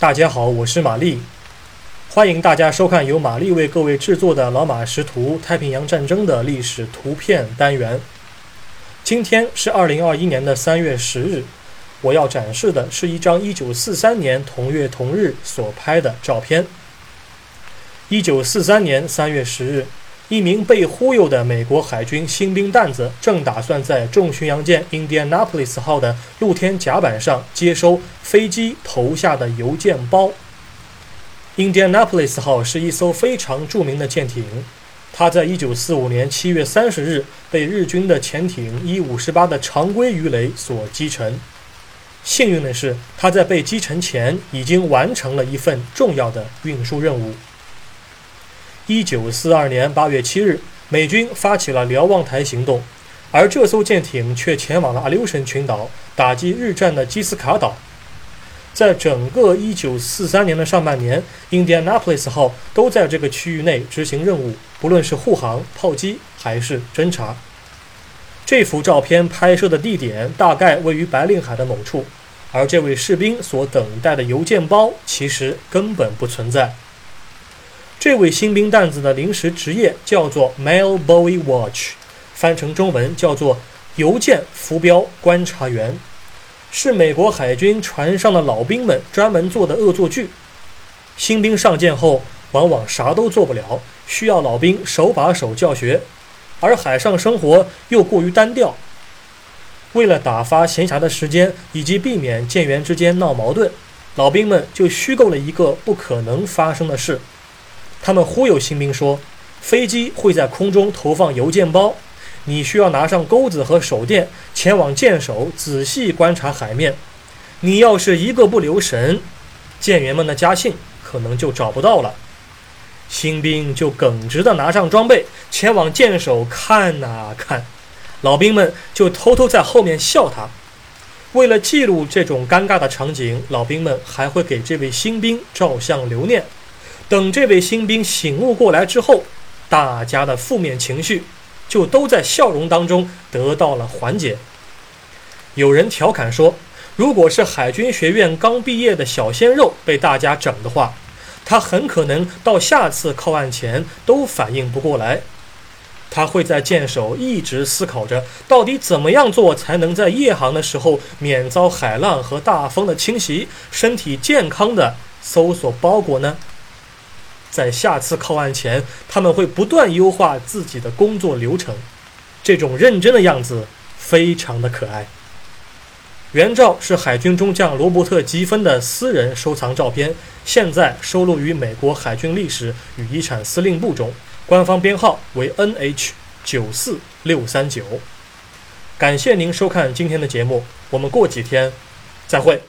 大家好，我是玛丽，欢迎大家收看由玛丽为各位制作的老马识图太平洋战争的历史图片单元。今天是二零二一年的三月十日，我要展示的是一张一九四三年同月同日所拍的照片。一九四三年三月十日。一名被忽悠的美国海军新兵蛋子正打算在重巡洋舰 Indianapolis 号的露天甲板上接收飞机投下的邮件包。Indianapolis 号是一艘非常著名的舰艇，它在1945年7月30日被日军的潜艇 E-58 的常规鱼雷所击沉。幸运的是，它在被击沉前已经完成了一份重要的运输任务。一九四二年八月七日，美军发起了瞭望台行动，而这艘舰艇却前往了 Aleutian 群岛，打击日战的基斯卡岛。在整个一九四三年的上半年，Indianapolis 号都在这个区域内执行任务，不论是护航、炮击还是侦察。这幅照片拍摄的地点大概位于白令海的某处，而这位士兵所等待的邮件包其实根本不存在。这位新兵蛋子的临时职业叫做 Mail Boy Watch，翻成中文叫做邮件浮标观察员，是美国海军船上的老兵们专门做的恶作剧。新兵上舰后，往往啥都做不了，需要老兵手把手教学，而海上生活又过于单调。为了打发闲暇的时间，以及避免舰员之间闹矛盾，老兵们就虚构了一个不可能发生的事。他们忽悠新兵说，飞机会在空中投放邮件包，你需要拿上钩子和手电，前往舰首仔细观察海面。你要是一个不留神，舰员们的家信可能就找不到了。新兵就耿直地拿上装备，前往舰首看啊看，老兵们就偷偷在后面笑他。为了记录这种尴尬的场景，老兵们还会给这位新兵照相留念。等这位新兵醒悟过来之后，大家的负面情绪就都在笑容当中得到了缓解。有人调侃说：“如果是海军学院刚毕业的小鲜肉被大家整的话，他很可能到下次靠岸前都反应不过来。他会在舰首一直思考着，到底怎么样做才能在夜航的时候免遭海浪和大风的侵袭，身体健康的搜索包裹呢？”在下次靠岸前，他们会不断优化自己的工作流程。这种认真的样子非常的可爱。原照是海军中将罗伯特·吉芬的私人收藏照片，现在收录于美国海军历史与遗产司令部中，官方编号为 NH 九四六三九。感谢您收看今天的节目，我们过几天再会。